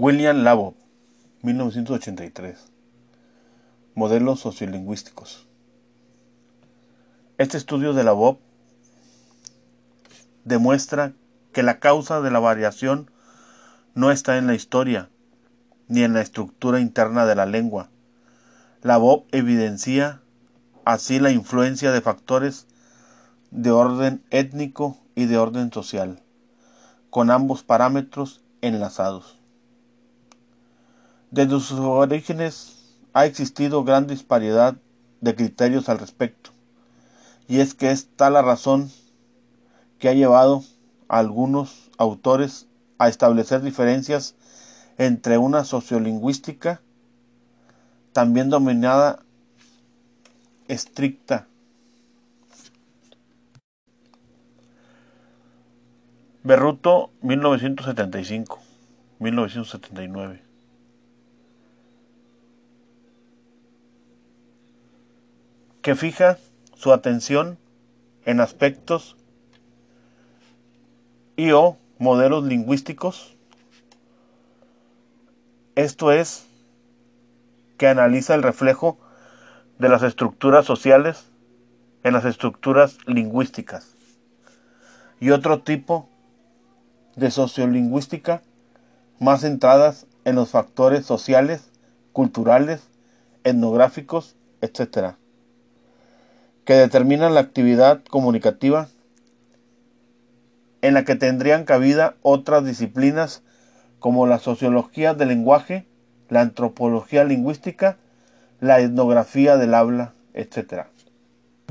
William Labo, 1983. Modelos sociolingüísticos. Este estudio de Labo demuestra que la causa de la variación no está en la historia ni en la estructura interna de la lengua. Labo evidencia así la influencia de factores de orden étnico y de orden social, con ambos parámetros enlazados. Desde sus orígenes ha existido gran disparidad de criterios al respecto, y es que es tal la razón que ha llevado a algunos autores a establecer diferencias entre una sociolingüística también dominada estricta. Berruto 1975 1979 que fija su atención en aspectos y o modelos lingüísticos. Esto es, que analiza el reflejo de las estructuras sociales en las estructuras lingüísticas. Y otro tipo de sociolingüística más centradas en los factores sociales, culturales, etnográficos, etc que determinan la actividad comunicativa en la que tendrían cabida otras disciplinas como la sociología del lenguaje, la antropología lingüística, la etnografía del habla, etc.